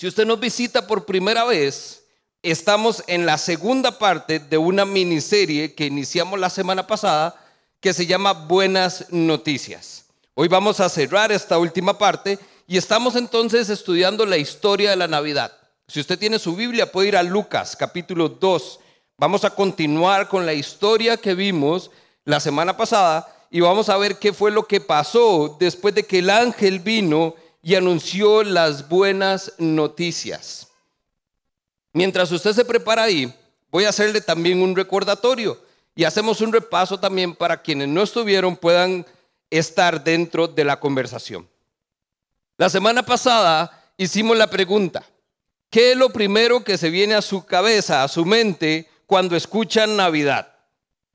Si usted nos visita por primera vez, estamos en la segunda parte de una miniserie que iniciamos la semana pasada que se llama Buenas Noticias. Hoy vamos a cerrar esta última parte y estamos entonces estudiando la historia de la Navidad. Si usted tiene su Biblia, puede ir a Lucas capítulo 2. Vamos a continuar con la historia que vimos la semana pasada y vamos a ver qué fue lo que pasó después de que el ángel vino y anunció las buenas noticias. Mientras usted se prepara ahí, voy a hacerle también un recordatorio y hacemos un repaso también para quienes no estuvieron puedan estar dentro de la conversación. La semana pasada hicimos la pregunta, ¿qué es lo primero que se viene a su cabeza, a su mente, cuando escuchan Navidad?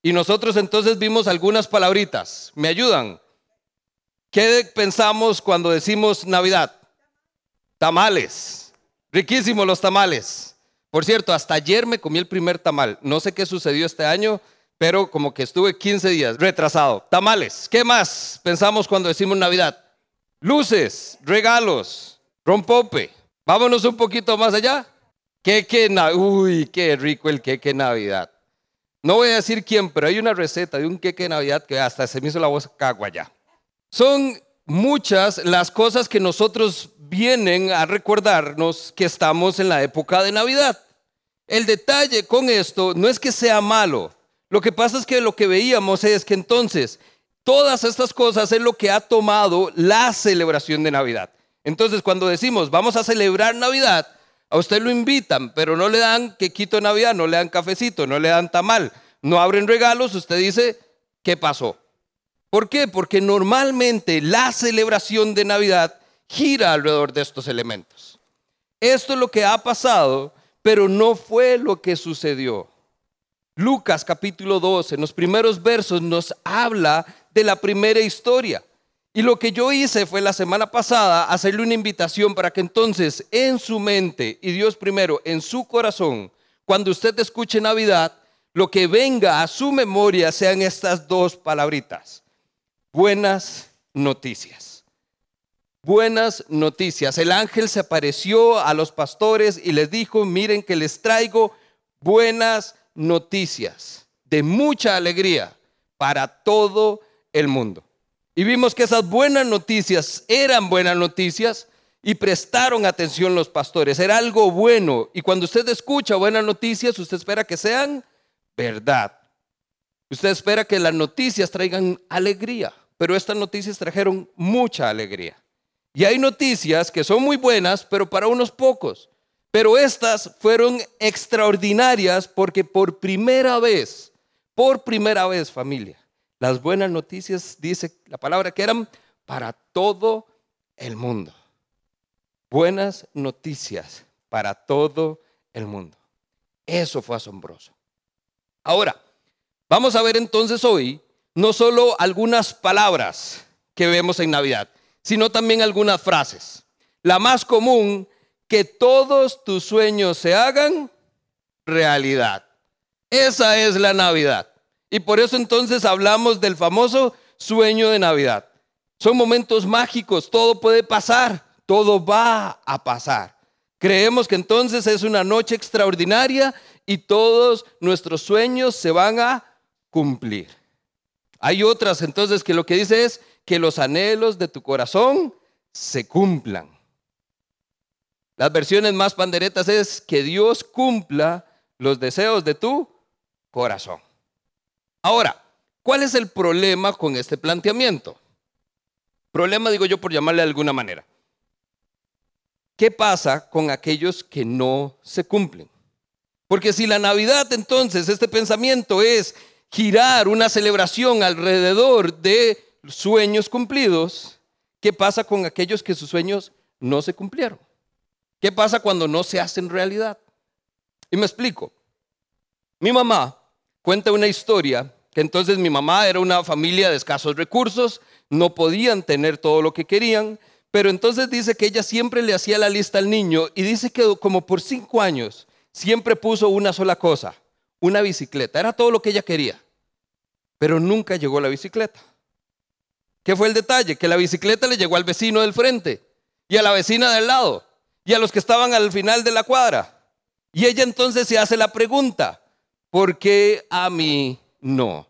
Y nosotros entonces vimos algunas palabritas. ¿Me ayudan? ¿Qué pensamos cuando decimos Navidad? Tamales. Riquísimos los tamales. Por cierto, hasta ayer me comí el primer tamal. No sé qué sucedió este año, pero como que estuve 15 días retrasado. Tamales. ¿Qué más pensamos cuando decimos Navidad? Luces, regalos, rompope. Vámonos un poquito más allá. Queque, uy, qué rico el queque Navidad. No voy a decir quién, pero hay una receta de un queque Navidad que hasta se me hizo la voz cagua ya. Son muchas las cosas que nosotros vienen a recordarnos que estamos en la época de Navidad. El detalle con esto no es que sea malo. Lo que pasa es que lo que veíamos es que entonces todas estas cosas es lo que ha tomado la celebración de Navidad. Entonces cuando decimos vamos a celebrar Navidad, a usted lo invitan, pero no le dan quequito de Navidad, no le dan cafecito, no le dan tamal, no abren regalos, usted dice, ¿qué pasó? ¿Por qué? Porque normalmente la celebración de Navidad gira alrededor de estos elementos. Esto es lo que ha pasado, pero no fue lo que sucedió. Lucas capítulo 12, en los primeros versos nos habla de la primera historia. Y lo que yo hice fue la semana pasada hacerle una invitación para que entonces en su mente y Dios primero en su corazón, cuando usted escuche Navidad, lo que venga a su memoria sean estas dos palabritas buenas noticias. Buenas noticias. El ángel se apareció a los pastores y les dijo, miren que les traigo buenas noticias de mucha alegría para todo el mundo. Y vimos que esas buenas noticias eran buenas noticias y prestaron atención los pastores. Era algo bueno. Y cuando usted escucha buenas noticias, usted espera que sean verdad. Usted espera que las noticias traigan alegría pero estas noticias trajeron mucha alegría. Y hay noticias que son muy buenas, pero para unos pocos. Pero estas fueron extraordinarias porque por primera vez, por primera vez familia, las buenas noticias, dice la palabra, que eran para todo el mundo. Buenas noticias para todo el mundo. Eso fue asombroso. Ahora, vamos a ver entonces hoy no solo algunas palabras que vemos en Navidad, sino también algunas frases. La más común, que todos tus sueños se hagan realidad. Esa es la Navidad. Y por eso entonces hablamos del famoso sueño de Navidad. Son momentos mágicos, todo puede pasar, todo va a pasar. Creemos que entonces es una noche extraordinaria y todos nuestros sueños se van a cumplir. Hay otras entonces que lo que dice es que los anhelos de tu corazón se cumplan. Las versiones más panderetas es que Dios cumpla los deseos de tu corazón. Ahora, ¿cuál es el problema con este planteamiento? Problema digo yo por llamarle de alguna manera. ¿Qué pasa con aquellos que no se cumplen? Porque si la Navidad entonces, este pensamiento es girar una celebración alrededor de sueños cumplidos, ¿qué pasa con aquellos que sus sueños no se cumplieron? ¿Qué pasa cuando no se hacen realidad? Y me explico. Mi mamá cuenta una historia que entonces mi mamá era una familia de escasos recursos, no podían tener todo lo que querían, pero entonces dice que ella siempre le hacía la lista al niño y dice que como por cinco años siempre puso una sola cosa, una bicicleta. Era todo lo que ella quería. Pero nunca llegó la bicicleta. ¿Qué fue el detalle? Que la bicicleta le llegó al vecino del frente y a la vecina del lado. y a los que estaban al final de la cuadra. Y ella entonces se hace la pregunta, ¿por qué a mí no?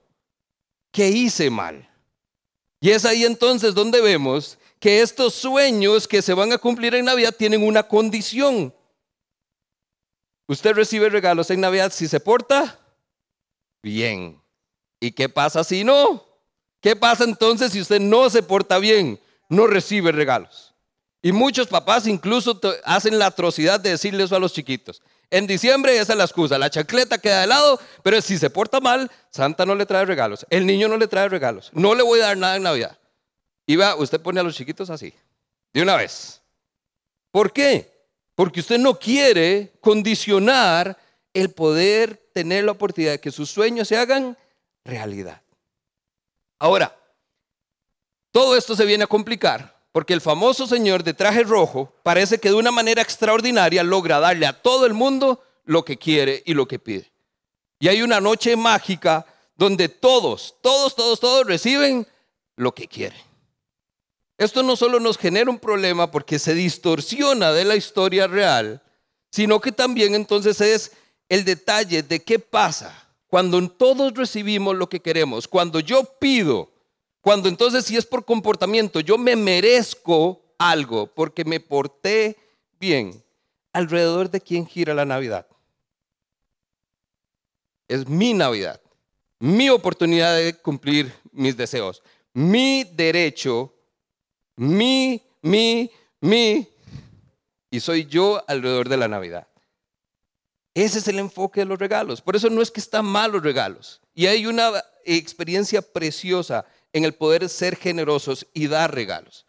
¿Qué hice mal? Y es ahí entonces donde vemos que estos sueños que se van a cumplir en Navidad tienen una condición. Usted recibe regalos en Navidad si se porta bien. ¿Y qué pasa si no? ¿Qué pasa entonces si usted no se porta bien? No recibe regalos. Y muchos papás incluso hacen la atrocidad de decirle eso a los chiquitos. En diciembre esa es la excusa, la chacleta queda de lado, pero si se porta mal, Santa no le trae regalos, el niño no le trae regalos, no le voy a dar nada en Navidad. Y va, usted pone a los chiquitos así, de una vez. ¿Por qué? Porque usted no quiere condicionar el poder tener la oportunidad de que sus sueños se hagan realidad. Ahora, todo esto se viene a complicar porque el famoso señor de traje rojo parece que de una manera extraordinaria logra darle a todo el mundo lo que quiere y lo que pide. Y hay una noche mágica donde todos, todos, todos, todos reciben lo que quieren. Esto no solo nos genera un problema porque se distorsiona de la historia real, sino que también entonces es el detalle de qué pasa cuando todos recibimos lo que queremos, cuando yo pido, cuando entonces si es por comportamiento, yo me merezco algo porque me porté bien, alrededor de quién gira la Navidad. Es mi Navidad, mi oportunidad de cumplir mis deseos, mi derecho mi, mi, mi, y soy yo alrededor de la Navidad. Ese es el enfoque de los regalos. Por eso no es que están mal los regalos. Y hay una experiencia preciosa en el poder ser generosos y dar regalos.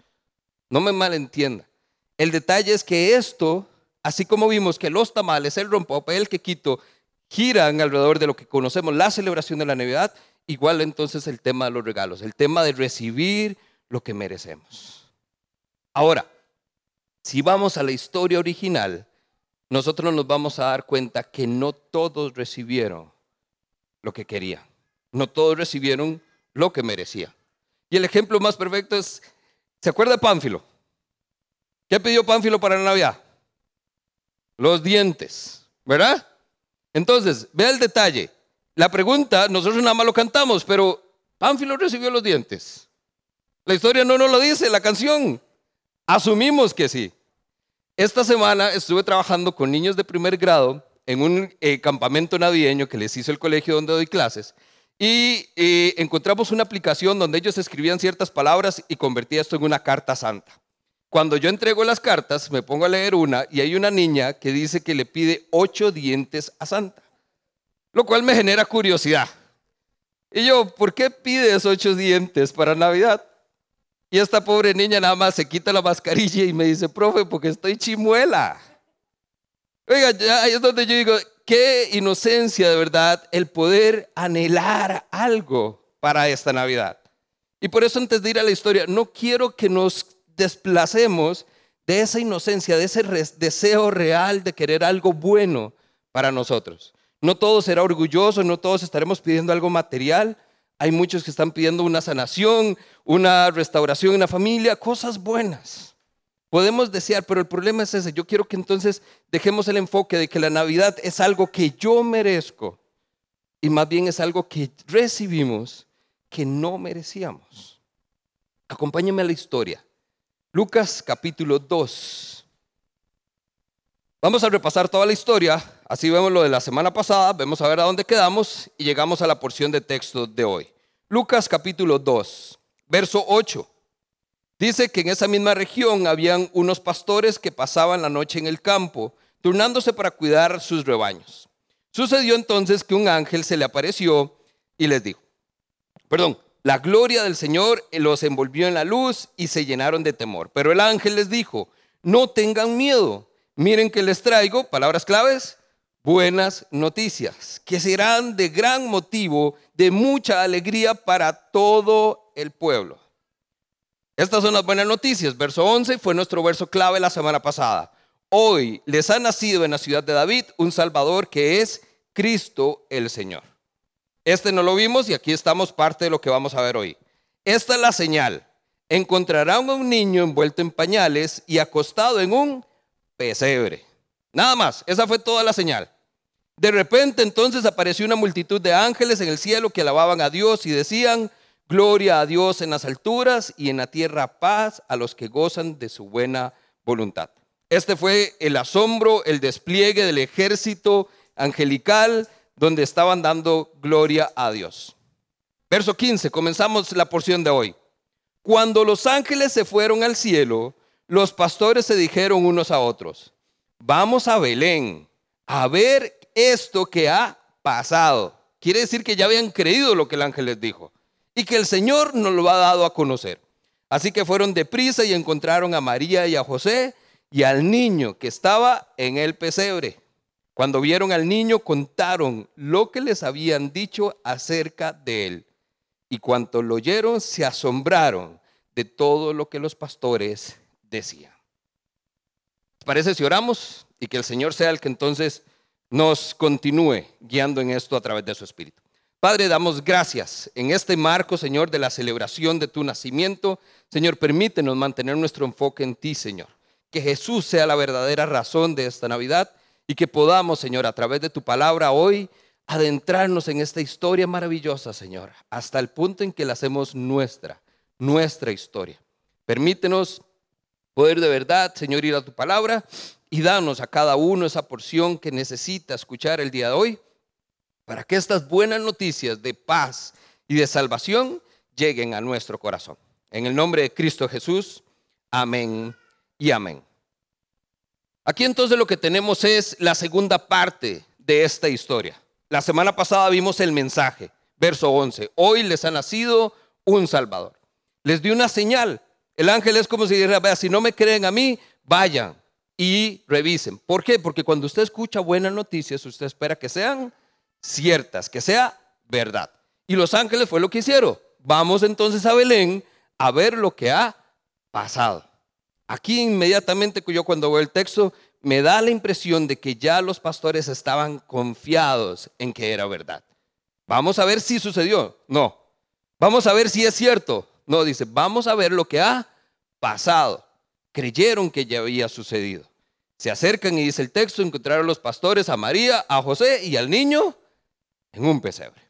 No me malentienda. El detalle es que esto, así como vimos que los tamales, el rompope, el quequito, giran alrededor de lo que conocemos la celebración de la Navidad, igual entonces el tema de los regalos, el tema de recibir lo que merecemos. Ahora, si vamos a la historia original, nosotros nos vamos a dar cuenta que no todos recibieron lo que querían. No todos recibieron lo que merecían. Y el ejemplo más perfecto es, ¿se acuerda de Pánfilo? ¿Qué pidió Pánfilo para la Navidad? Los dientes, ¿verdad? Entonces, vea el detalle. La pregunta, nosotros nada más lo cantamos, pero Pánfilo recibió los dientes. La historia no nos lo dice, la canción. Asumimos que sí. Esta semana estuve trabajando con niños de primer grado en un eh, campamento navideño que les hizo el colegio donde doy clases y eh, encontramos una aplicación donde ellos escribían ciertas palabras y convertía esto en una carta santa. Cuando yo entrego las cartas, me pongo a leer una y hay una niña que dice que le pide ocho dientes a Santa, lo cual me genera curiosidad. Y yo, ¿por qué pides ocho dientes para Navidad? Y esta pobre niña nada más se quita la mascarilla y me dice, profe, porque estoy chimuela. Oiga, ahí es donde yo digo, qué inocencia de verdad el poder anhelar algo para esta Navidad. Y por eso antes de ir a la historia, no quiero que nos desplacemos de esa inocencia, de ese deseo real de querer algo bueno para nosotros. No todo será orgulloso, no todos estaremos pidiendo algo material, hay muchos que están pidiendo una sanación, una restauración en la familia, cosas buenas. Podemos desear, pero el problema es ese. Yo quiero que entonces dejemos el enfoque de que la Navidad es algo que yo merezco y más bien es algo que recibimos que no merecíamos. Acompáñenme a la historia. Lucas capítulo 2. Vamos a repasar toda la historia, así vemos lo de la semana pasada, vemos a ver a dónde quedamos y llegamos a la porción de texto de hoy. Lucas capítulo 2, verso 8. Dice que en esa misma región habían unos pastores que pasaban la noche en el campo, turnándose para cuidar sus rebaños. Sucedió entonces que un ángel se le apareció y les dijo, perdón, la gloria del Señor los envolvió en la luz y se llenaron de temor. Pero el ángel les dijo, no tengan miedo Miren que les traigo, palabras claves, buenas noticias, que serán de gran motivo, de mucha alegría para todo el pueblo. Estas son las buenas noticias. Verso 11 fue nuestro verso clave la semana pasada. Hoy les ha nacido en la ciudad de David un Salvador que es Cristo el Señor. Este no lo vimos y aquí estamos parte de lo que vamos a ver hoy. Esta es la señal. Encontrarán a un niño envuelto en pañales y acostado en un pesebre. Nada más, esa fue toda la señal. De repente entonces apareció una multitud de ángeles en el cielo que alababan a Dios y decían, gloria a Dios en las alturas y en la tierra paz a los que gozan de su buena voluntad. Este fue el asombro, el despliegue del ejército angelical donde estaban dando gloria a Dios. Verso 15, comenzamos la porción de hoy. Cuando los ángeles se fueron al cielo, los pastores se dijeron unos a otros, vamos a Belén a ver esto que ha pasado. Quiere decir que ya habían creído lo que el ángel les dijo y que el Señor nos lo ha dado a conocer. Así que fueron deprisa y encontraron a María y a José y al niño que estaba en el pesebre. Cuando vieron al niño contaron lo que les habían dicho acerca de él. Y cuanto lo oyeron se asombraron de todo lo que los pastores decían. ¿Parece si oramos y que el Señor sea el que entonces nos continúe guiando en esto a través de su Espíritu? Padre, damos gracias en este marco, Señor, de la celebración de tu nacimiento. Señor, permítenos mantener nuestro enfoque en ti, Señor. Que Jesús sea la verdadera razón de esta Navidad y que podamos, Señor, a través de tu palabra hoy, adentrarnos en esta historia maravillosa, Señor, hasta el punto en que la hacemos nuestra, nuestra historia. Permítenos poder de verdad, Señor, ir a tu palabra y danos a cada uno esa porción que necesita escuchar el día de hoy para que estas buenas noticias de paz y de salvación lleguen a nuestro corazón. En el nombre de Cristo Jesús, amén y amén. Aquí entonces lo que tenemos es la segunda parte de esta historia. La semana pasada vimos el mensaje, verso 11. Hoy les ha nacido un Salvador. Les dio una señal el ángel es como si dijera, vea, si no me creen a mí, vayan y revisen. ¿Por qué? Porque cuando usted escucha buenas noticias, usted espera que sean ciertas, que sea verdad. Y los ángeles fue lo que hicieron. Vamos entonces a Belén a ver lo que ha pasado. Aquí inmediatamente yo cuando veo el texto me da la impresión de que ya los pastores estaban confiados en que era verdad. Vamos a ver si sucedió. No. Vamos a ver si es cierto. No, dice, vamos a ver lo que ha pasado. Creyeron que ya había sucedido. Se acercan y dice el texto, encontraron los pastores a María, a José y al niño en un pesebre.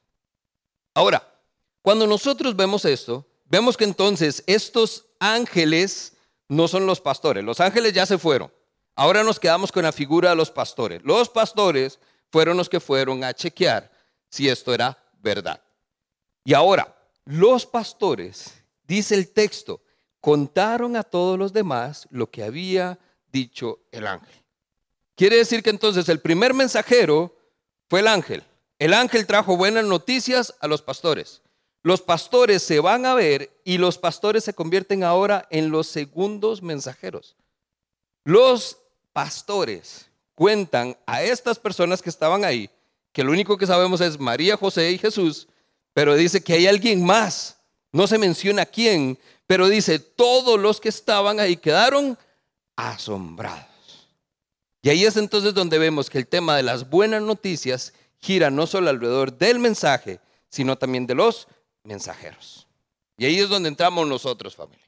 Ahora, cuando nosotros vemos esto, vemos que entonces estos ángeles no son los pastores. Los ángeles ya se fueron. Ahora nos quedamos con la figura de los pastores. Los pastores fueron los que fueron a chequear si esto era verdad. Y ahora, los pastores dice el texto, contaron a todos los demás lo que había dicho el ángel. Quiere decir que entonces el primer mensajero fue el ángel. El ángel trajo buenas noticias a los pastores. Los pastores se van a ver y los pastores se convierten ahora en los segundos mensajeros. Los pastores cuentan a estas personas que estaban ahí, que lo único que sabemos es María, José y Jesús, pero dice que hay alguien más no se menciona quién, pero dice, todos los que estaban ahí quedaron asombrados. Y ahí es entonces donde vemos que el tema de las buenas noticias gira no solo alrededor del mensaje, sino también de los mensajeros. Y ahí es donde entramos nosotros, familia.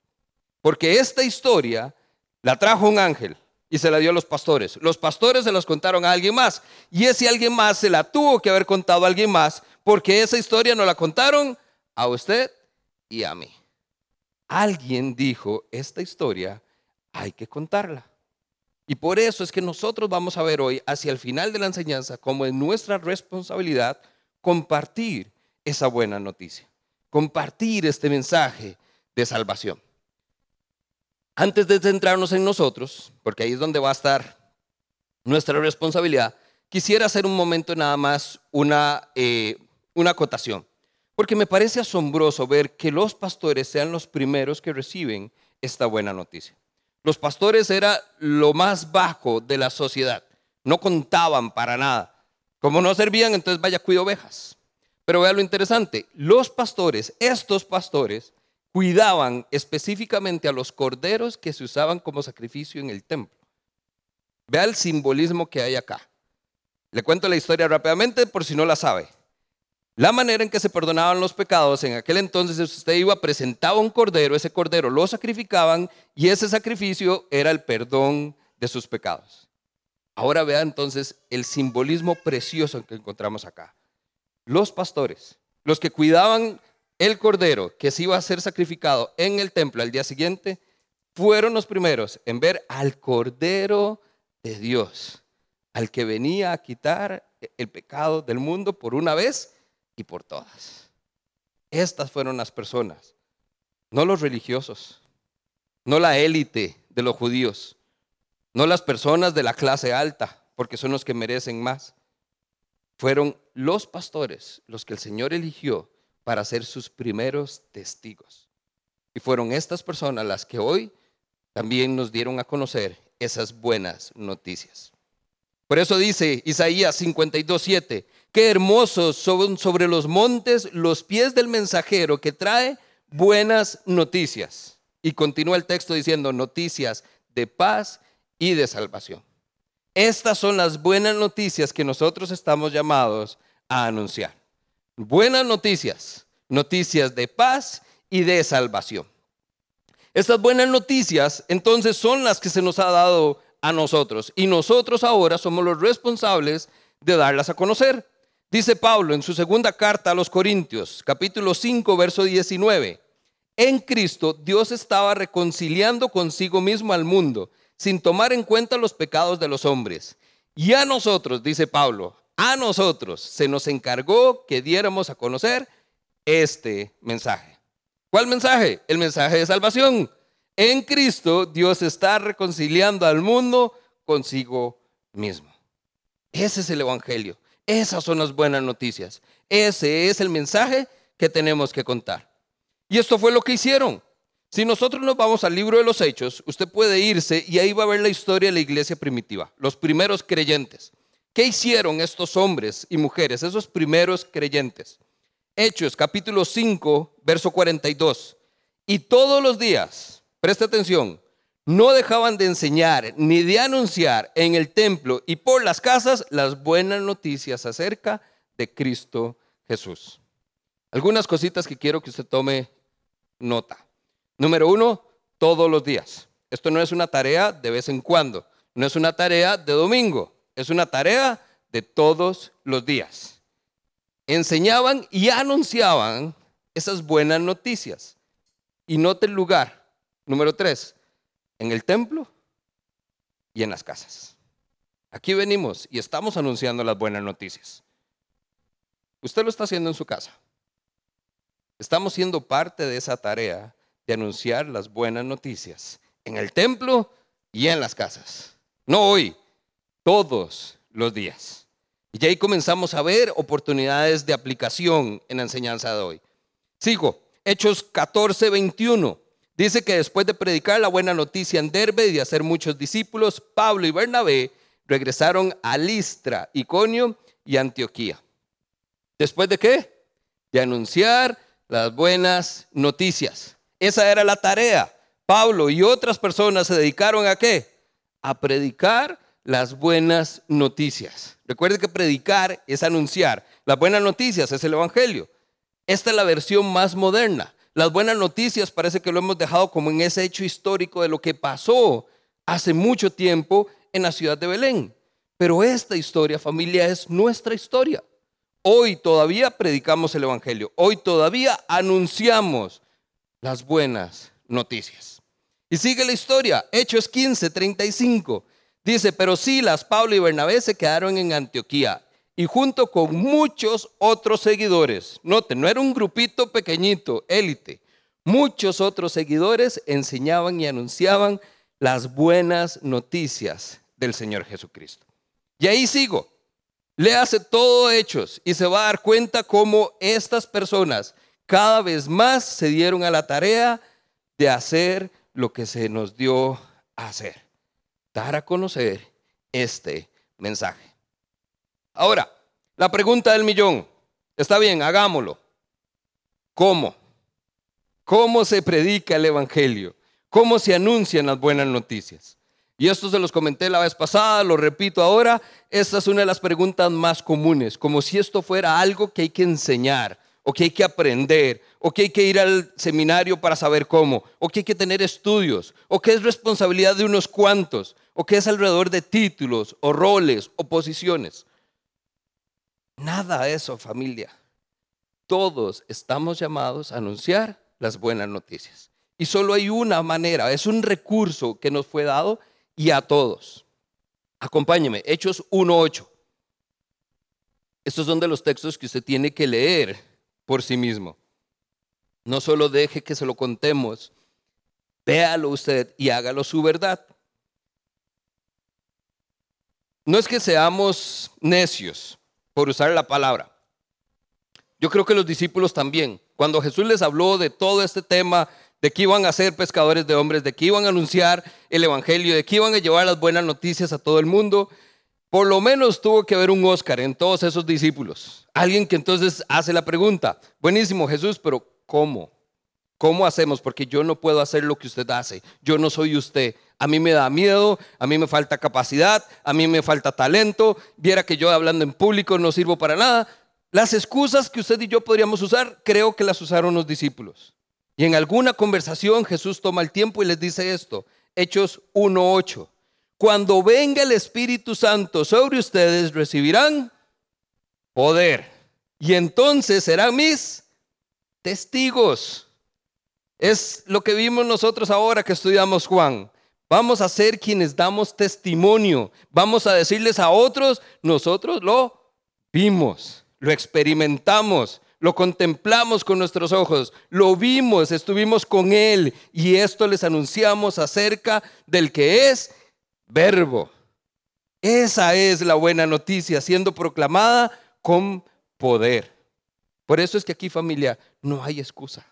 Porque esta historia la trajo un ángel y se la dio a los pastores. Los pastores se las contaron a alguien más. Y ese alguien más se la tuvo que haber contado a alguien más porque esa historia no la contaron a usted y a mí. Alguien dijo, esta historia hay que contarla. Y por eso es que nosotros vamos a ver hoy, hacia el final de la enseñanza, como es nuestra responsabilidad compartir esa buena noticia, compartir este mensaje de salvación. Antes de centrarnos en nosotros, porque ahí es donde va a estar nuestra responsabilidad, quisiera hacer un momento nada más una, eh, una acotación. Porque me parece asombroso ver que los pastores sean los primeros que reciben esta buena noticia. Los pastores era lo más bajo de la sociedad. No contaban para nada. Como no servían, entonces vaya, cuido ovejas. Pero vea lo interesante. Los pastores, estos pastores, cuidaban específicamente a los corderos que se usaban como sacrificio en el templo. Vea el simbolismo que hay acá. Le cuento la historia rápidamente por si no la sabe. La manera en que se perdonaban los pecados, en aquel entonces usted iba, presentaba un cordero, ese cordero lo sacrificaban y ese sacrificio era el perdón de sus pecados. Ahora vea entonces el simbolismo precioso que encontramos acá. Los pastores, los que cuidaban el cordero que se iba a ser sacrificado en el templo al día siguiente, fueron los primeros en ver al cordero de Dios, al que venía a quitar el pecado del mundo por una vez y por todas. Estas fueron las personas, no los religiosos, no la élite de los judíos, no las personas de la clase alta, porque son los que merecen más. Fueron los pastores los que el Señor eligió para ser sus primeros testigos. Y fueron estas personas las que hoy también nos dieron a conocer esas buenas noticias. Por eso dice Isaías 52:7, qué hermosos son sobre los montes los pies del mensajero que trae buenas noticias. Y continúa el texto diciendo noticias de paz y de salvación. Estas son las buenas noticias que nosotros estamos llamados a anunciar. Buenas noticias, noticias de paz y de salvación. Estas buenas noticias entonces son las que se nos ha dado a nosotros y nosotros ahora somos los responsables de darlas a conocer. Dice Pablo en su segunda carta a los Corintios, capítulo 5, verso 19. En Cristo Dios estaba reconciliando consigo mismo al mundo, sin tomar en cuenta los pecados de los hombres. Y a nosotros, dice Pablo, a nosotros se nos encargó que diéramos a conocer este mensaje. ¿Cuál mensaje? El mensaje de salvación. En Cristo Dios está reconciliando al mundo consigo mismo. Ese es el Evangelio. Esas son las buenas noticias. Ese es el mensaje que tenemos que contar. Y esto fue lo que hicieron. Si nosotros nos vamos al libro de los Hechos, usted puede irse y ahí va a ver la historia de la iglesia primitiva, los primeros creyentes. ¿Qué hicieron estos hombres y mujeres, esos primeros creyentes? Hechos capítulo 5, verso 42. Y todos los días, presta atención, no dejaban de enseñar ni de anunciar en el templo y por las casas las buenas noticias acerca de Cristo Jesús. Algunas cositas que quiero que usted tome nota. Número uno, todos los días. Esto no es una tarea de vez en cuando, no es una tarea de domingo, es una tarea de todos los días. Enseñaban y anunciaban esas buenas noticias. Y note el lugar. Número tres, en el templo y en las casas. Aquí venimos y estamos anunciando las buenas noticias. Usted lo está haciendo en su casa. Estamos siendo parte de esa tarea de anunciar las buenas noticias en el templo y en las casas. No hoy, todos los días. Y ahí comenzamos a ver oportunidades de aplicación en la enseñanza de hoy. Sigo, Hechos 14, 21. Dice que después de predicar la buena noticia en Derbe y de hacer muchos discípulos, Pablo y Bernabé regresaron a Listra, Iconio y Antioquía. ¿Después de qué? De anunciar las buenas noticias. Esa era la tarea. Pablo y otras personas se dedicaron a qué? A predicar las buenas noticias. Recuerde que predicar es anunciar. Las buenas noticias es el Evangelio. Esta es la versión más moderna. Las buenas noticias parece que lo hemos dejado como en ese hecho histórico de lo que pasó hace mucho tiempo en la ciudad de Belén. Pero esta historia, familia, es nuestra historia. Hoy todavía predicamos el Evangelio. Hoy todavía anunciamos las buenas noticias. Y sigue la historia, Hechos 15, 35. Dice, pero Silas, Pablo y Bernabé se quedaron en Antioquía y junto con muchos otros seguidores, noten, no era un grupito pequeñito, élite, muchos otros seguidores enseñaban y anunciaban las buenas noticias del Señor Jesucristo. Y ahí sigo, le hace todo Hechos y se va a dar cuenta cómo estas personas cada vez más se dieron a la tarea de hacer lo que se nos dio a hacer, dar a conocer este mensaje. Ahora, la pregunta del millón, está bien, hagámoslo. ¿Cómo? ¿Cómo se predica el Evangelio? ¿Cómo se anuncian las buenas noticias? Y esto se los comenté la vez pasada, lo repito ahora, esta es una de las preguntas más comunes, como si esto fuera algo que hay que enseñar o que hay que aprender, o que hay que ir al seminario para saber cómo, o que hay que tener estudios, o que es responsabilidad de unos cuantos, o que es alrededor de títulos, o roles, o posiciones. Nada eso, familia. Todos estamos llamados a anunciar las buenas noticias. Y solo hay una manera, es un recurso que nos fue dado y a todos. Acompáñeme, Hechos 1.8. Estos son de los textos que usted tiene que leer por sí mismo. No solo deje que se lo contemos, véalo usted y hágalo su verdad. No es que seamos necios por usar la palabra. Yo creo que los discípulos también. Cuando Jesús les habló de todo este tema, de que iban a ser pescadores de hombres, de que iban a anunciar el Evangelio, de que iban a llevar las buenas noticias a todo el mundo, por lo menos tuvo que haber un Oscar en todos esos discípulos. Alguien que entonces hace la pregunta, buenísimo Jesús, pero ¿cómo? ¿Cómo hacemos? Porque yo no puedo hacer lo que usted hace. Yo no soy usted. A mí me da miedo, a mí me falta capacidad, a mí me falta talento. Viera que yo hablando en público no sirvo para nada. Las excusas que usted y yo podríamos usar, creo que las usaron los discípulos. Y en alguna conversación Jesús toma el tiempo y les dice esto, Hechos 1.8. Cuando venga el Espíritu Santo sobre ustedes, recibirán poder. Y entonces serán mis testigos. Es lo que vimos nosotros ahora que estudiamos Juan. Vamos a ser quienes damos testimonio. Vamos a decirles a otros, nosotros lo vimos, lo experimentamos, lo contemplamos con nuestros ojos, lo vimos, estuvimos con Él y esto les anunciamos acerca del que es verbo. Esa es la buena noticia siendo proclamada con poder. Por eso es que aquí familia no hay excusa.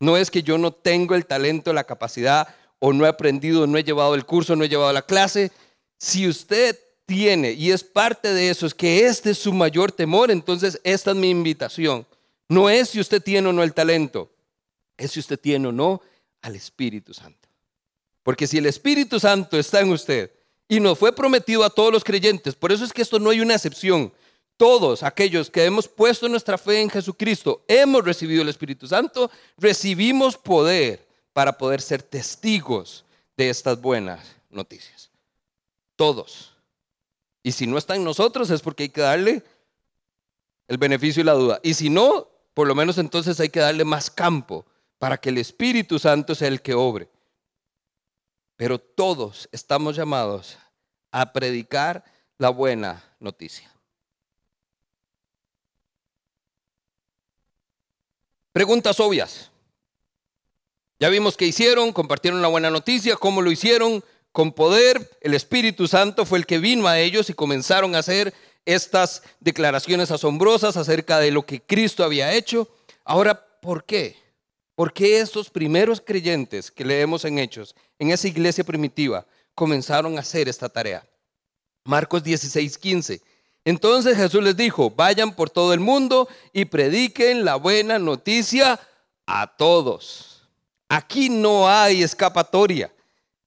No es que yo no tengo el talento, la capacidad o no he aprendido, no he llevado el curso, no he llevado la clase. Si usted tiene y es parte de eso, es que este es su mayor temor, entonces esta es mi invitación. No es si usted tiene o no el talento, es si usted tiene o no al Espíritu Santo. Porque si el Espíritu Santo está en usted y nos fue prometido a todos los creyentes, por eso es que esto no hay una excepción. Todos aquellos que hemos puesto nuestra fe en Jesucristo, hemos recibido el Espíritu Santo, recibimos poder para poder ser testigos de estas buenas noticias. Todos. Y si no está en nosotros es porque hay que darle el beneficio y la duda. Y si no, por lo menos entonces hay que darle más campo para que el Espíritu Santo sea el que obre. Pero todos estamos llamados a predicar la buena noticia. Preguntas obvias. Ya vimos qué hicieron, compartieron la buena noticia, cómo lo hicieron, con poder. El Espíritu Santo fue el que vino a ellos y comenzaron a hacer estas declaraciones asombrosas acerca de lo que Cristo había hecho. Ahora, ¿por qué? ¿Por qué estos primeros creyentes que leemos en Hechos, en esa iglesia primitiva, comenzaron a hacer esta tarea? Marcos 16, 15. Entonces Jesús les dijo, vayan por todo el mundo y prediquen la buena noticia a todos. Aquí no hay escapatoria.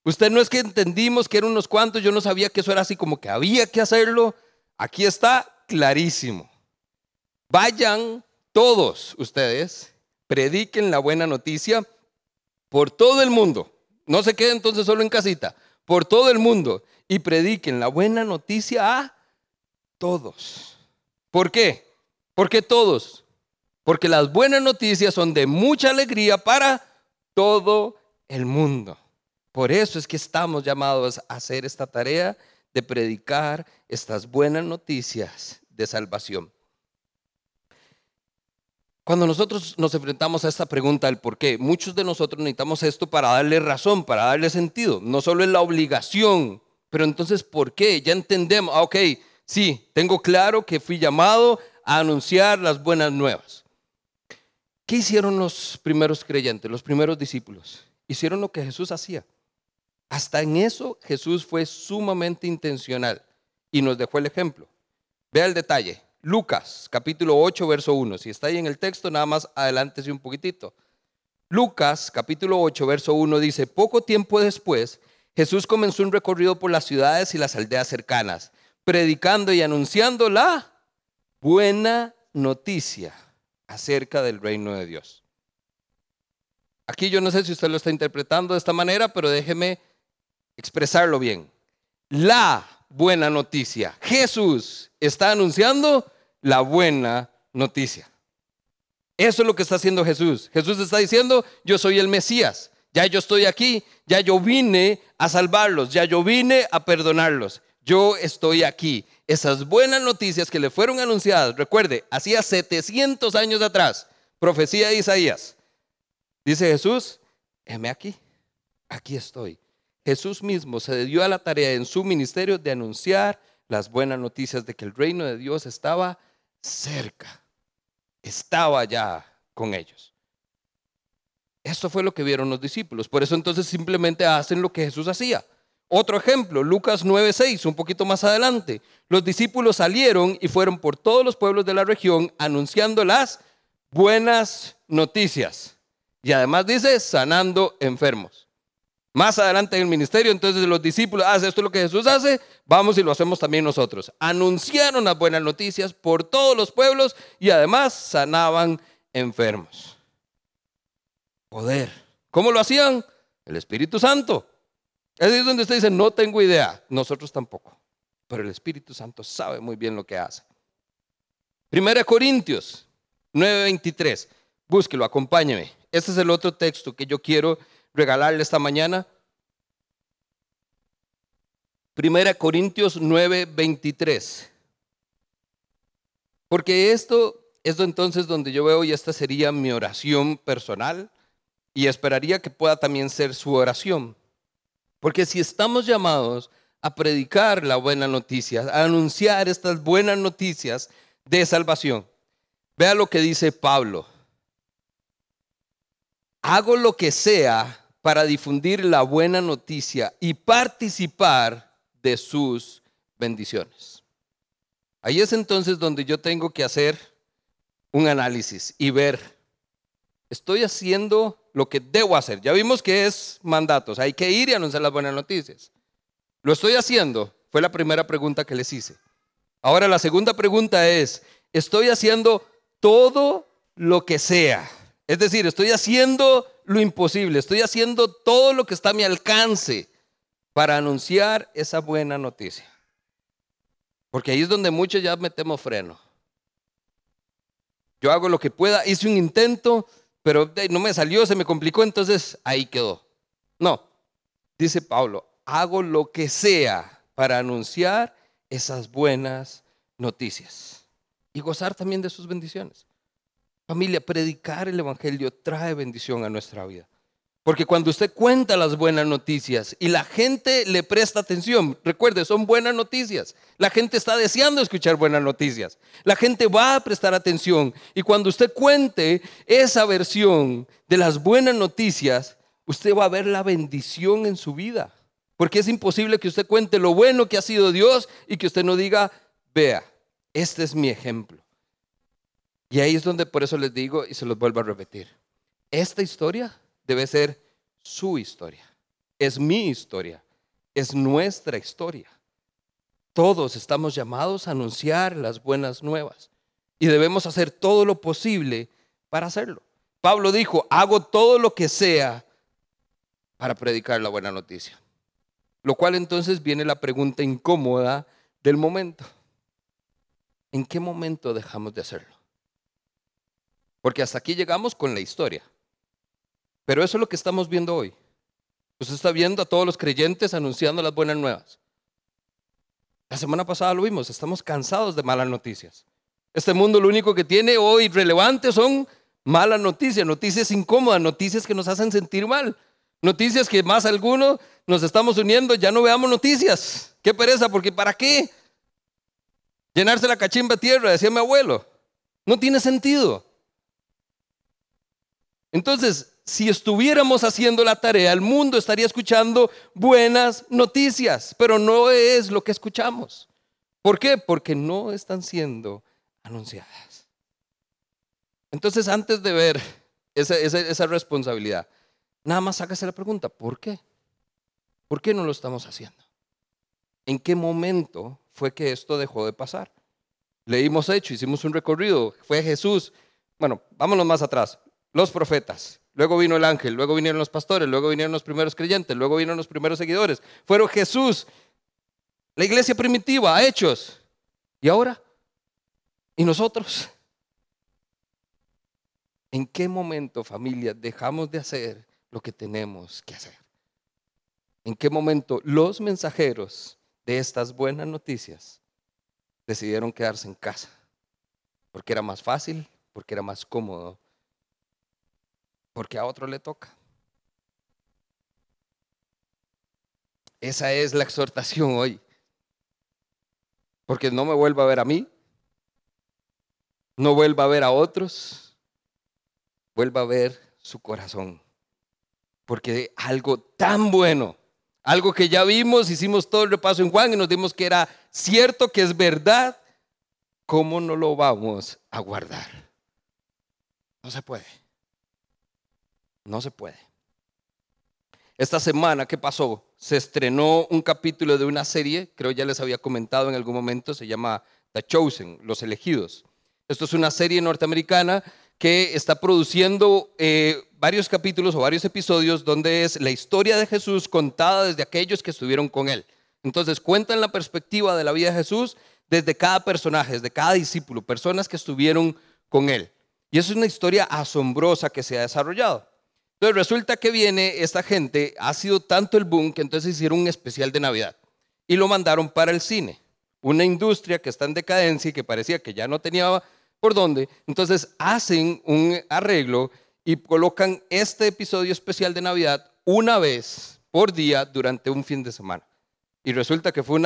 Usted no es que entendimos que eran unos cuantos, yo no sabía que eso era así como que había que hacerlo. Aquí está clarísimo. Vayan todos ustedes prediquen la buena noticia por todo el mundo. No se quede entonces solo en casita, por todo el mundo y prediquen la buena noticia a todos. ¿Por qué? Porque todos. Porque las buenas noticias son de mucha alegría para todo el mundo. Por eso es que estamos llamados a hacer esta tarea de predicar estas buenas noticias de salvación. Cuando nosotros nos enfrentamos a esta pregunta del por qué, muchos de nosotros necesitamos esto para darle razón, para darle sentido. No solo es la obligación, pero entonces, ¿por qué? Ya entendemos, ah, ok, sí, tengo claro que fui llamado a anunciar las buenas nuevas. ¿Qué hicieron los primeros creyentes, los primeros discípulos? Hicieron lo que Jesús hacía. Hasta en eso Jesús fue sumamente intencional y nos dejó el ejemplo. Vea el detalle. Lucas, capítulo 8, verso 1. Si está ahí en el texto, nada más adelántese un poquitito. Lucas, capítulo 8, verso 1 dice, poco tiempo después, Jesús comenzó un recorrido por las ciudades y las aldeas cercanas, predicando y anunciando la buena noticia acerca del reino de Dios. Aquí yo no sé si usted lo está interpretando de esta manera, pero déjeme expresarlo bien. La buena noticia. Jesús está anunciando la buena noticia. Eso es lo que está haciendo Jesús. Jesús está diciendo, yo soy el Mesías. Ya yo estoy aquí, ya yo vine a salvarlos, ya yo vine a perdonarlos. Yo estoy aquí. Esas buenas noticias que le fueron anunciadas, recuerde, hacía 700 años atrás, profecía de Isaías. Dice Jesús, heme aquí, aquí estoy. Jesús mismo se dio a la tarea en su ministerio de anunciar las buenas noticias de que el reino de Dios estaba cerca, estaba ya con ellos. Esto fue lo que vieron los discípulos. Por eso entonces simplemente hacen lo que Jesús hacía. Otro ejemplo, Lucas 9:6, un poquito más adelante. Los discípulos salieron y fueron por todos los pueblos de la región anunciando las buenas noticias. Y además dice, sanando enfermos. Más adelante en el ministerio, entonces los discípulos, hacen esto es lo que Jesús hace, vamos y lo hacemos también nosotros. Anunciaron las buenas noticias por todos los pueblos y además sanaban enfermos. Poder. ¿Cómo lo hacían? El Espíritu Santo. Es donde usted dice, no tengo idea. Nosotros tampoco. Pero el Espíritu Santo sabe muy bien lo que hace. Primera Corintios 9:23. Búsquelo, acompáñeme. Este es el otro texto que yo quiero regalarle esta mañana. Primera Corintios 9:23. Porque esto, esto entonces donde yo veo y esta sería mi oración personal y esperaría que pueda también ser su oración. Porque si estamos llamados a predicar la buena noticia, a anunciar estas buenas noticias de salvación, vea lo que dice Pablo. Hago lo que sea para difundir la buena noticia y participar de sus bendiciones. Ahí es entonces donde yo tengo que hacer un análisis y ver, estoy haciendo lo que debo hacer. Ya vimos que es mandatos, hay que ir y anunciar las buenas noticias. ¿Lo estoy haciendo? Fue la primera pregunta que les hice. Ahora la segunda pregunta es, ¿estoy haciendo todo lo que sea? Es decir, estoy haciendo lo imposible, estoy haciendo todo lo que está a mi alcance para anunciar esa buena noticia. Porque ahí es donde muchos ya metemos freno. Yo hago lo que pueda, hice un intento, pero no me salió, se me complicó, entonces ahí quedó. No, dice Pablo, hago lo que sea para anunciar esas buenas noticias y gozar también de sus bendiciones. Familia, predicar el Evangelio trae bendición a nuestra vida. Porque cuando usted cuenta las buenas noticias y la gente le presta atención, recuerde, son buenas noticias. La gente está deseando escuchar buenas noticias. La gente va a prestar atención. Y cuando usted cuente esa versión de las buenas noticias, usted va a ver la bendición en su vida. Porque es imposible que usted cuente lo bueno que ha sido Dios y que usted no diga, vea, este es mi ejemplo. Y ahí es donde por eso les digo y se los vuelvo a repetir. Esta historia debe ser su historia. Es mi historia. Es nuestra historia. Todos estamos llamados a anunciar las buenas nuevas y debemos hacer todo lo posible para hacerlo. Pablo dijo, hago todo lo que sea para predicar la buena noticia. Lo cual entonces viene la pregunta incómoda del momento. ¿En qué momento dejamos de hacerlo? Porque hasta aquí llegamos con la historia. Pero eso es lo que estamos viendo hoy. Usted está viendo a todos los creyentes anunciando las buenas nuevas. La semana pasada lo vimos, estamos cansados de malas noticias. Este mundo lo único que tiene hoy relevante son malas noticias, noticias incómodas, noticias que nos hacen sentir mal, noticias que más algunos nos estamos uniendo, ya no veamos noticias. Qué pereza, porque ¿para qué? Llenarse la cachimba tierra, decía mi abuelo. No tiene sentido. Entonces, si estuviéramos haciendo la tarea, el mundo estaría escuchando buenas noticias, pero no es lo que escuchamos. ¿Por qué? Porque no están siendo anunciadas. Entonces, antes de ver esa, responsabilidad, nada más hágase la pregunta, ¿por qué? ¿Por qué no lo estamos haciendo? ¿En qué momento fue que esto dejó de pasar? Leímos hecho, hicimos un recorrido, fue Jesús bueno, vámonos más atrás, los profetas, luego vino el ángel, luego vinieron los pastores, luego vinieron los primeros creyentes, luego vinieron los primeros seguidores, fueron Jesús, la iglesia primitiva, hechos. ¿Y ahora? ¿Y nosotros? ¿En qué momento, familia, dejamos de hacer lo que tenemos que hacer? ¿En qué momento los mensajeros de estas buenas noticias decidieron quedarse en casa? Porque era más fácil, porque era más cómodo, porque a otro le toca. Esa es la exhortación hoy. Porque no me vuelva a ver a mí, no vuelva a ver a otros, vuelva a ver su corazón. Porque algo tan bueno, algo que ya vimos, hicimos todo el repaso en Juan y nos dimos que era cierto, que es verdad, ¿cómo no lo vamos a guardar? No se puede. No se puede. Esta semana, ¿qué pasó? Se estrenó un capítulo de una serie, creo ya les había comentado en algún momento, se llama The Chosen, Los Elegidos. Esto es una serie norteamericana que está produciendo eh, varios capítulos o varios episodios donde es la historia de Jesús contada desde aquellos que estuvieron con él. Entonces cuentan la perspectiva de la vida de Jesús desde cada personaje, desde cada discípulo, personas que estuvieron con él. Y es una historia asombrosa que se ha desarrollado. Entonces resulta que viene esta gente, ha sido tanto el boom que entonces hicieron un especial de Navidad y lo mandaron para el cine. Una industria que está en decadencia y que parecía que ya no tenía por dónde. Entonces hacen un arreglo y colocan este episodio especial de Navidad una vez por día durante un fin de semana. Y resulta que fue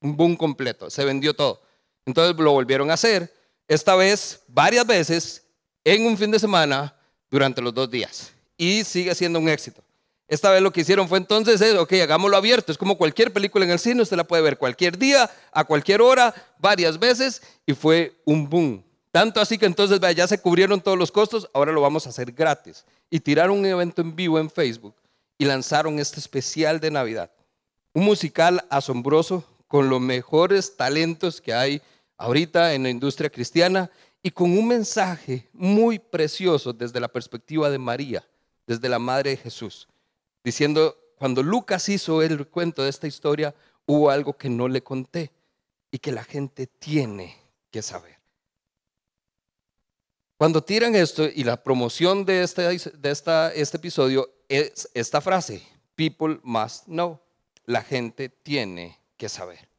un boom completo, se vendió todo. Entonces lo volvieron a hacer, esta vez varias veces en un fin de semana durante los dos días. Y sigue siendo un éxito. Esta vez lo que hicieron fue entonces, es, ok, hagámoslo abierto. Es como cualquier película en el cine, usted la puede ver cualquier día, a cualquier hora, varias veces, y fue un boom. Tanto así que entonces ya se cubrieron todos los costos, ahora lo vamos a hacer gratis. Y tiraron un evento en vivo en Facebook y lanzaron este especial de Navidad. Un musical asombroso con los mejores talentos que hay ahorita en la industria cristiana y con un mensaje muy precioso desde la perspectiva de María, desde la Madre de Jesús diciendo, cuando Lucas hizo el cuento de esta historia, hubo algo que no le conté y que la gente tiene que saber. Cuando tiran esto y la promoción de este, de esta, este episodio es esta frase, people must know, la gente tiene que saber.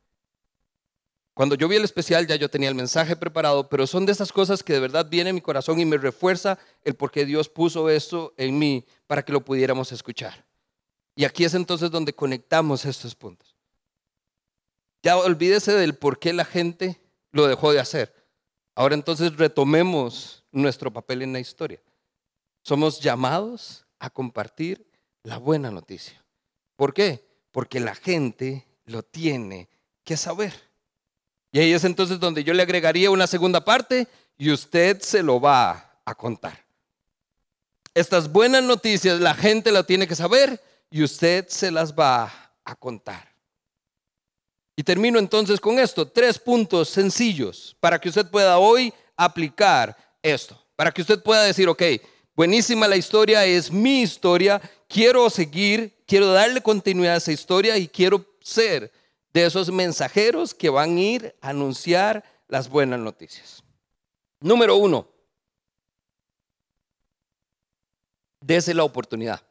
Cuando yo vi el especial ya yo tenía el mensaje preparado, pero son de esas cosas que de verdad vienen en mi corazón y me refuerza el por qué Dios puso esto en mí para que lo pudiéramos escuchar. Y aquí es entonces donde conectamos estos puntos. Ya olvídese del por qué la gente lo dejó de hacer. Ahora entonces retomemos nuestro papel en la historia. Somos llamados a compartir la buena noticia. ¿Por qué? Porque la gente lo tiene que saber. Y ahí es entonces donde yo le agregaría una segunda parte y usted se lo va a contar. Estas buenas noticias la gente lo tiene que saber y usted se las va a contar. Y termino entonces con esto, tres puntos sencillos para que usted pueda hoy aplicar esto, para que usted pueda decir, ok, buenísima la historia, es mi historia, quiero seguir, quiero darle continuidad a esa historia y quiero ser de esos mensajeros que van a ir a anunciar las buenas noticias. Número uno, dese la oportunidad.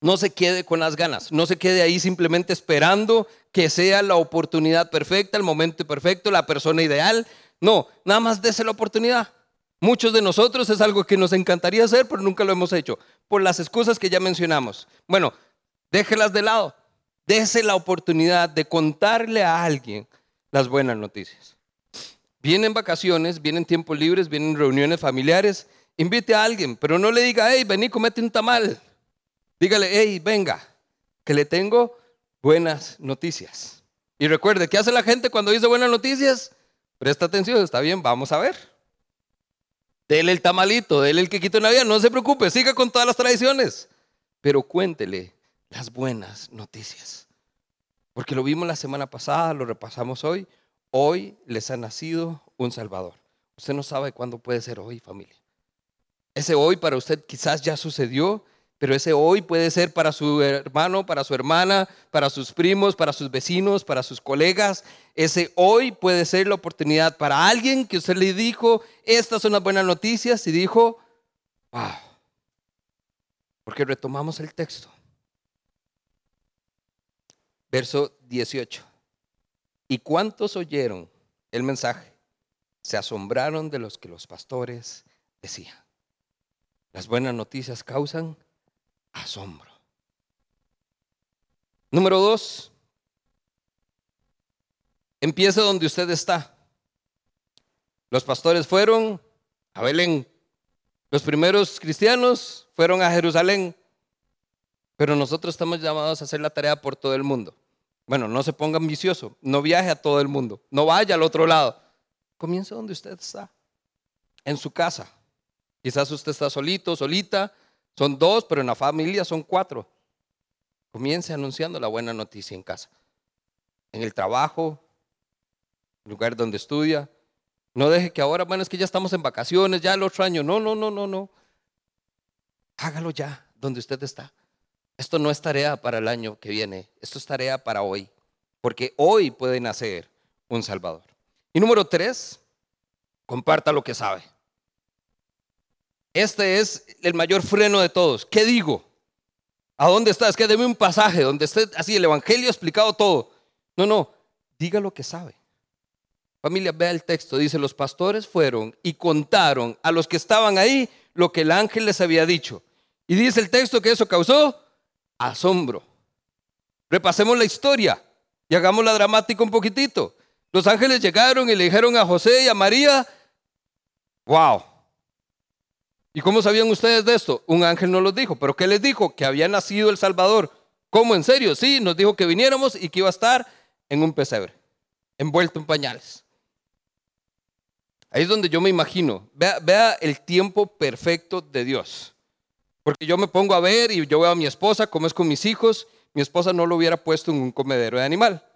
No se quede con las ganas, no se quede ahí simplemente esperando que sea la oportunidad perfecta, el momento perfecto, la persona ideal. No, nada más dése la oportunidad. Muchos de nosotros es algo que nos encantaría hacer, pero nunca lo hemos hecho, por las excusas que ya mencionamos. Bueno, déjelas de lado, dése la oportunidad de contarle a alguien las buenas noticias. Vienen vacaciones, vienen tiempos libres, vienen reuniones familiares, invite a alguien, pero no le diga, hey, vení, comete un tamal. Dígale, hey, venga, que le tengo buenas noticias. Y recuerde, ¿qué hace la gente cuando dice buenas noticias? Presta atención, está bien, vamos a ver. Dele el tamalito, dele el quequito de Navidad, no se preocupe, siga con todas las tradiciones. Pero cuéntele las buenas noticias. Porque lo vimos la semana pasada, lo repasamos hoy. Hoy les ha nacido un Salvador. Usted no sabe cuándo puede ser hoy, familia. Ese hoy para usted quizás ya sucedió, pero ese hoy puede ser para su hermano, para su hermana, para sus primos, para sus vecinos, para sus colegas. Ese hoy puede ser la oportunidad para alguien que usted le dijo, estas son las buenas noticias y dijo, wow. Porque retomamos el texto. Verso 18. ¿Y cuántos oyeron el mensaje? Se asombraron de los que los pastores decían. Las buenas noticias causan asombro. Número dos, empiece donde usted está. Los pastores fueron a Belén. Los primeros cristianos fueron a Jerusalén. Pero nosotros estamos llamados a hacer la tarea por todo el mundo. Bueno, no se ponga ambicioso, no viaje a todo el mundo, no vaya al otro lado. Comience donde usted está, en su casa. Quizás usted está solito, solita, son dos, pero en la familia son cuatro. Comience anunciando la buena noticia en casa, en el trabajo, el lugar donde estudia. No deje que ahora, bueno, es que ya estamos en vacaciones, ya el otro año. No, no, no, no, no. Hágalo ya, donde usted está. Esto no es tarea para el año que viene, esto es tarea para hoy, porque hoy puede nacer un Salvador. Y número tres, comparta lo que sabe. Este es el mayor freno de todos. ¿Qué digo? ¿A dónde estás? que deme un pasaje donde esté así el Evangelio explicado todo. No, no, diga lo que sabe. Familia, vea el texto. Dice, los pastores fueron y contaron a los que estaban ahí lo que el ángel les había dicho. Y dice el texto que eso causó asombro. Repasemos la historia y hagámosla dramática un poquitito. Los ángeles llegaron y le dijeron a José y a María, wow, ¿Y cómo sabían ustedes de esto? Un ángel no los dijo, pero ¿qué les dijo? Que había nacido el Salvador. ¿Cómo? ¿En serio? Sí, nos dijo que viniéramos y que iba a estar en un pesebre, envuelto en pañales. Ahí es donde yo me imagino. Vea, vea el tiempo perfecto de Dios. Porque yo me pongo a ver y yo veo a mi esposa, como es con mis hijos, mi esposa no lo hubiera puesto en un comedero de animal.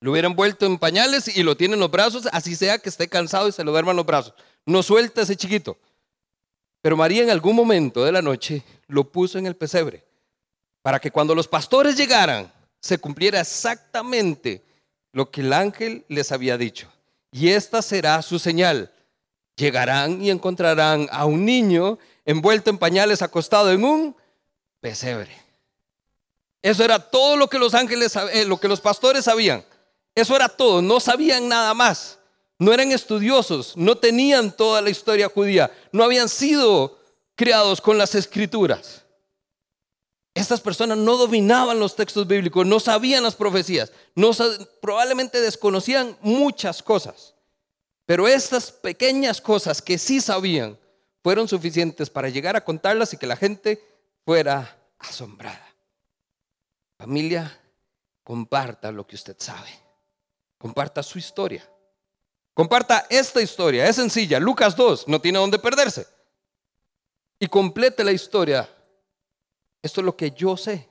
Lo hubiera envuelto en pañales y lo tiene en los brazos, así sea que esté cansado y se lo duerma en los brazos. No suelta ese chiquito. Pero María en algún momento de la noche lo puso en el pesebre para que cuando los pastores llegaran se cumpliera exactamente lo que el ángel les había dicho. Y esta será su señal. Llegarán y encontrarán a un niño envuelto en pañales acostado en un pesebre. Eso era todo lo que los ángeles, eh, lo que los pastores sabían. Eso era todo, no sabían nada más no eran estudiosos, no tenían toda la historia judía, no habían sido criados con las escrituras. Estas personas no dominaban los textos bíblicos, no sabían las profecías, no, probablemente desconocían muchas cosas. Pero estas pequeñas cosas que sí sabían fueron suficientes para llegar a contarlas y que la gente fuera asombrada. Familia, comparta lo que usted sabe. Comparta su historia. Comparta esta historia, es sencilla. Lucas 2, no tiene dónde perderse. Y complete la historia. Esto es lo que yo sé.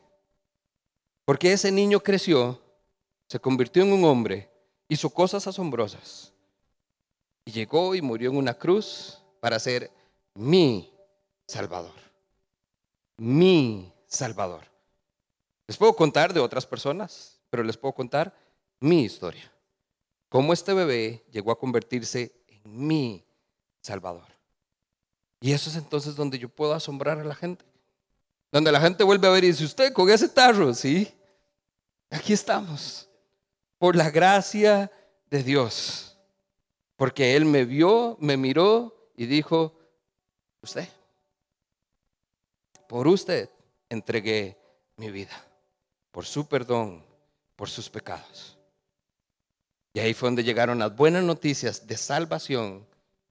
Porque ese niño creció, se convirtió en un hombre, hizo cosas asombrosas. Y llegó y murió en una cruz para ser mi Salvador. Mi Salvador. Les puedo contar de otras personas, pero les puedo contar mi historia cómo este bebé llegó a convertirse en mi Salvador. Y eso es entonces donde yo puedo asombrar a la gente. Donde la gente vuelve a ver y dice, usted con ese tarro, sí, aquí estamos. Por la gracia de Dios. Porque Él me vio, me miró y dijo, usted, por usted entregué mi vida, por su perdón, por sus pecados. Y ahí fue donde llegaron las buenas noticias de salvación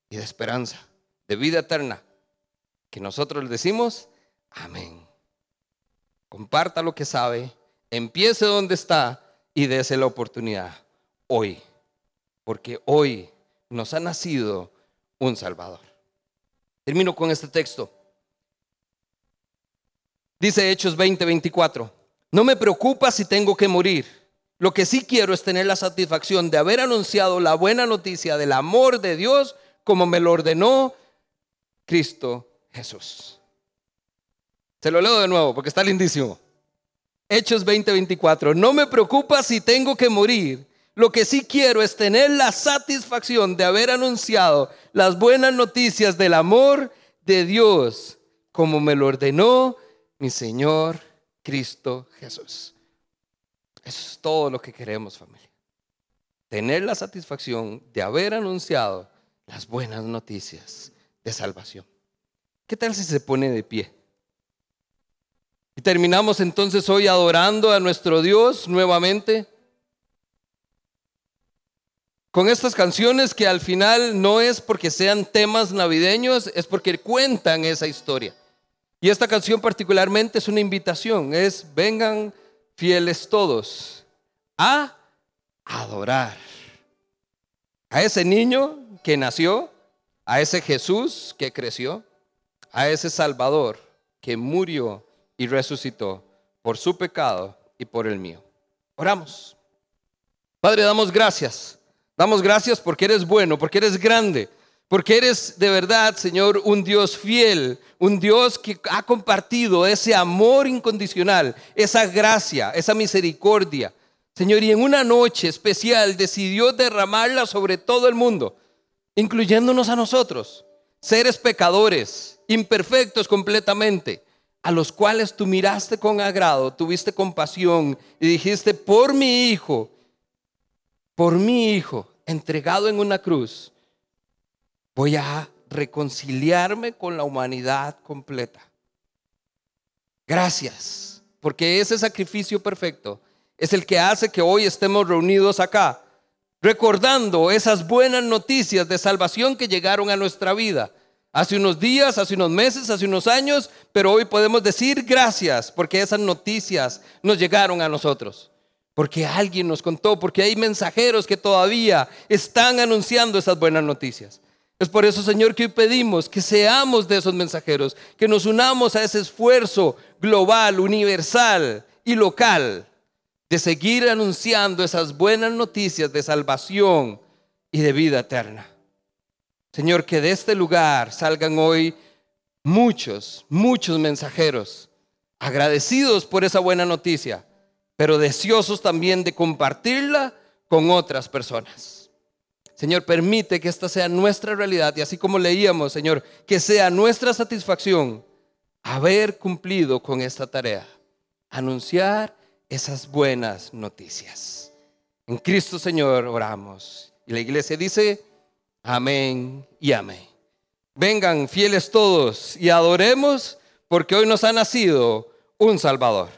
y de esperanza, de vida eterna, que nosotros le decimos, amén. Comparta lo que sabe, empiece donde está y dése la oportunidad hoy, porque hoy nos ha nacido un Salvador. Termino con este texto. Dice Hechos 20, 24, no me preocupa si tengo que morir lo que sí quiero es tener la satisfacción de haber anunciado la buena noticia del amor de Dios como me lo ordenó Cristo Jesús. Se lo leo de nuevo porque está lindísimo. Hechos 20:24. No me preocupa si tengo que morir. Lo que sí quiero es tener la satisfacción de haber anunciado las buenas noticias del amor de Dios, como me lo ordenó mi Señor Cristo Jesús. Eso es todo lo que queremos, familia. Tener la satisfacción de haber anunciado las buenas noticias de salvación. ¿Qué tal si se pone de pie? Y terminamos entonces hoy adorando a nuestro Dios nuevamente con estas canciones que al final no es porque sean temas navideños, es porque cuentan esa historia. Y esta canción particularmente es una invitación, es vengan fieles todos a adorar a ese niño que nació, a ese Jesús que creció, a ese Salvador que murió y resucitó por su pecado y por el mío. Oramos. Padre, damos gracias Damos gracias porque eres bueno, porque eres grande, porque eres de verdad, Señor, un Dios fiel, un Dios que ha compartido ese amor incondicional, esa gracia, esa misericordia. Señor, y en una noche especial decidió derramarla sobre todo el mundo, incluyéndonos a nosotros, seres pecadores, imperfectos completamente, a los cuales tú miraste con agrado, tuviste compasión y dijiste, por mi Hijo, por mi Hijo, entregado en una cruz, voy a reconciliarme con la humanidad completa. Gracias, porque ese sacrificio perfecto es el que hace que hoy estemos reunidos acá, recordando esas buenas noticias de salvación que llegaron a nuestra vida. Hace unos días, hace unos meses, hace unos años, pero hoy podemos decir gracias porque esas noticias nos llegaron a nosotros. Porque alguien nos contó, porque hay mensajeros que todavía están anunciando esas buenas noticias. Es por eso, Señor, que hoy pedimos que seamos de esos mensajeros, que nos unamos a ese esfuerzo global, universal y local de seguir anunciando esas buenas noticias de salvación y de vida eterna. Señor, que de este lugar salgan hoy muchos, muchos mensajeros agradecidos por esa buena noticia pero deseosos también de compartirla con otras personas. Señor, permite que esta sea nuestra realidad y así como leíamos, Señor, que sea nuestra satisfacción haber cumplido con esta tarea, anunciar esas buenas noticias. En Cristo, Señor, oramos. Y la iglesia dice, amén y amén. Vengan fieles todos y adoremos porque hoy nos ha nacido un Salvador.